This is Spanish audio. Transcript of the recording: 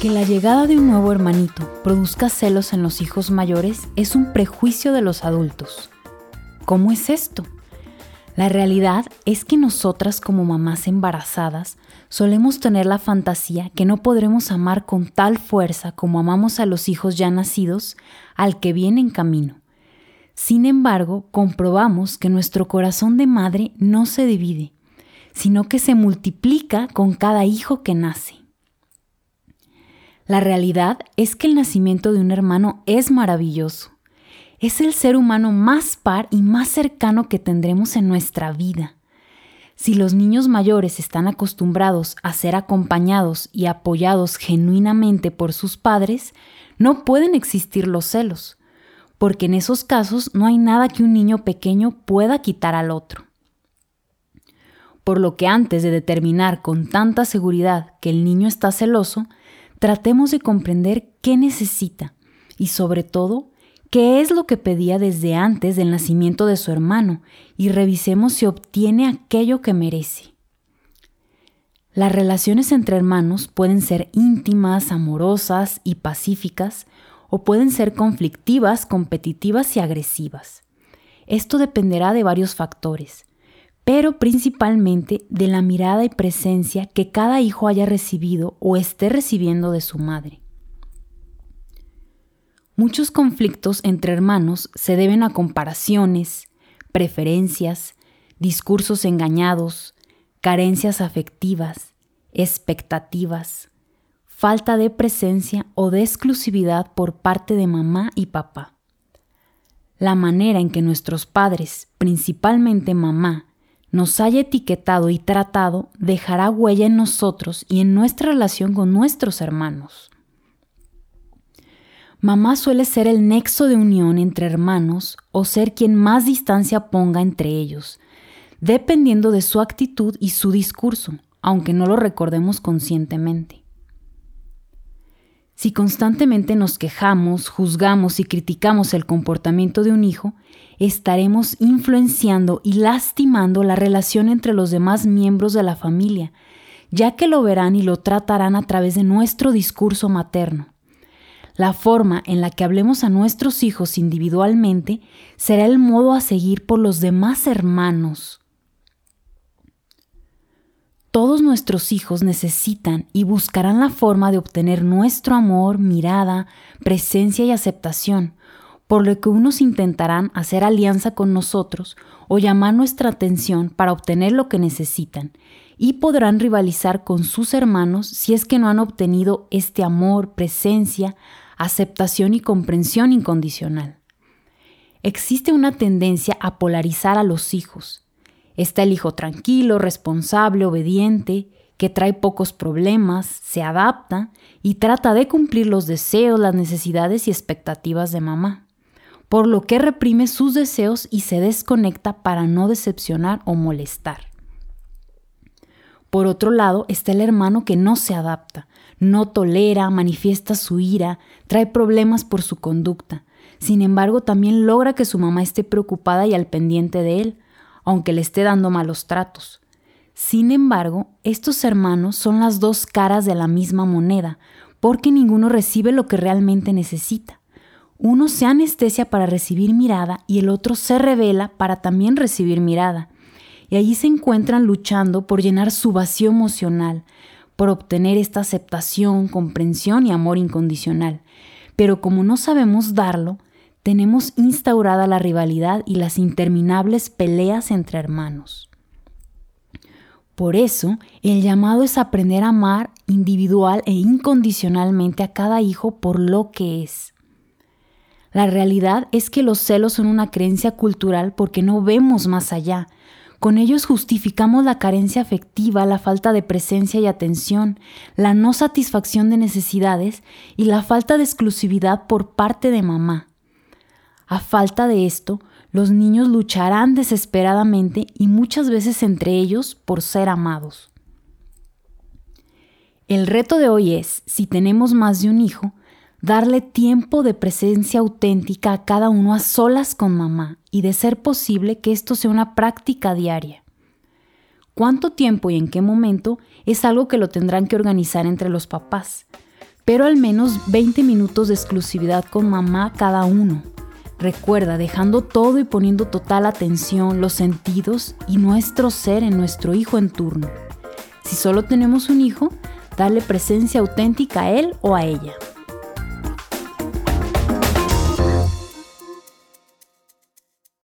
Que la llegada de un nuevo hermanito produzca celos en los hijos mayores es un prejuicio de los adultos. ¿Cómo es esto? La realidad es que nosotras como mamás embarazadas solemos tener la fantasía que no podremos amar con tal fuerza como amamos a los hijos ya nacidos al que viene en camino. Sin embargo, comprobamos que nuestro corazón de madre no se divide, sino que se multiplica con cada hijo que nace. La realidad es que el nacimiento de un hermano es maravilloso. Es el ser humano más par y más cercano que tendremos en nuestra vida. Si los niños mayores están acostumbrados a ser acompañados y apoyados genuinamente por sus padres, no pueden existir los celos, porque en esos casos no hay nada que un niño pequeño pueda quitar al otro. Por lo que antes de determinar con tanta seguridad que el niño está celoso, tratemos de comprender qué necesita y sobre todo qué es lo que pedía desde antes del nacimiento de su hermano y revisemos si obtiene aquello que merece. Las relaciones entre hermanos pueden ser íntimas, amorosas y pacíficas, o pueden ser conflictivas, competitivas y agresivas. Esto dependerá de varios factores, pero principalmente de la mirada y presencia que cada hijo haya recibido o esté recibiendo de su madre. Muchos conflictos entre hermanos se deben a comparaciones, preferencias, discursos engañados, carencias afectivas, expectativas, falta de presencia o de exclusividad por parte de mamá y papá. La manera en que nuestros padres, principalmente mamá, nos haya etiquetado y tratado dejará huella en nosotros y en nuestra relación con nuestros hermanos. Mamá suele ser el nexo de unión entre hermanos o ser quien más distancia ponga entre ellos, dependiendo de su actitud y su discurso, aunque no lo recordemos conscientemente. Si constantemente nos quejamos, juzgamos y criticamos el comportamiento de un hijo, estaremos influenciando y lastimando la relación entre los demás miembros de la familia, ya que lo verán y lo tratarán a través de nuestro discurso materno. La forma en la que hablemos a nuestros hijos individualmente será el modo a seguir por los demás hermanos. Todos nuestros hijos necesitan y buscarán la forma de obtener nuestro amor, mirada, presencia y aceptación, por lo que unos intentarán hacer alianza con nosotros o llamar nuestra atención para obtener lo que necesitan, y podrán rivalizar con sus hermanos si es que no han obtenido este amor, presencia, aceptación y comprensión incondicional. Existe una tendencia a polarizar a los hijos, Está el hijo tranquilo, responsable, obediente, que trae pocos problemas, se adapta y trata de cumplir los deseos, las necesidades y expectativas de mamá, por lo que reprime sus deseos y se desconecta para no decepcionar o molestar. Por otro lado está el hermano que no se adapta, no tolera, manifiesta su ira, trae problemas por su conducta. Sin embargo, también logra que su mamá esté preocupada y al pendiente de él, aunque le esté dando malos tratos. Sin embargo, estos hermanos son las dos caras de la misma moneda, porque ninguno recibe lo que realmente necesita. Uno se anestesia para recibir mirada y el otro se revela para también recibir mirada. Y allí se encuentran luchando por llenar su vacío emocional, por obtener esta aceptación, comprensión y amor incondicional. Pero como no sabemos darlo, tenemos instaurada la rivalidad y las interminables peleas entre hermanos. Por eso, el llamado es aprender a amar individual e incondicionalmente a cada hijo por lo que es. La realidad es que los celos son una creencia cultural porque no vemos más allá. Con ellos justificamos la carencia afectiva, la falta de presencia y atención, la no satisfacción de necesidades y la falta de exclusividad por parte de mamá. A falta de esto, los niños lucharán desesperadamente y muchas veces entre ellos por ser amados. El reto de hoy es, si tenemos más de un hijo, darle tiempo de presencia auténtica a cada uno a solas con mamá y de ser posible que esto sea una práctica diaria. Cuánto tiempo y en qué momento es algo que lo tendrán que organizar entre los papás, pero al menos 20 minutos de exclusividad con mamá cada uno. Recuerda, dejando todo y poniendo total atención, los sentidos y nuestro ser en nuestro hijo en turno. Si solo tenemos un hijo, darle presencia auténtica a él o a ella.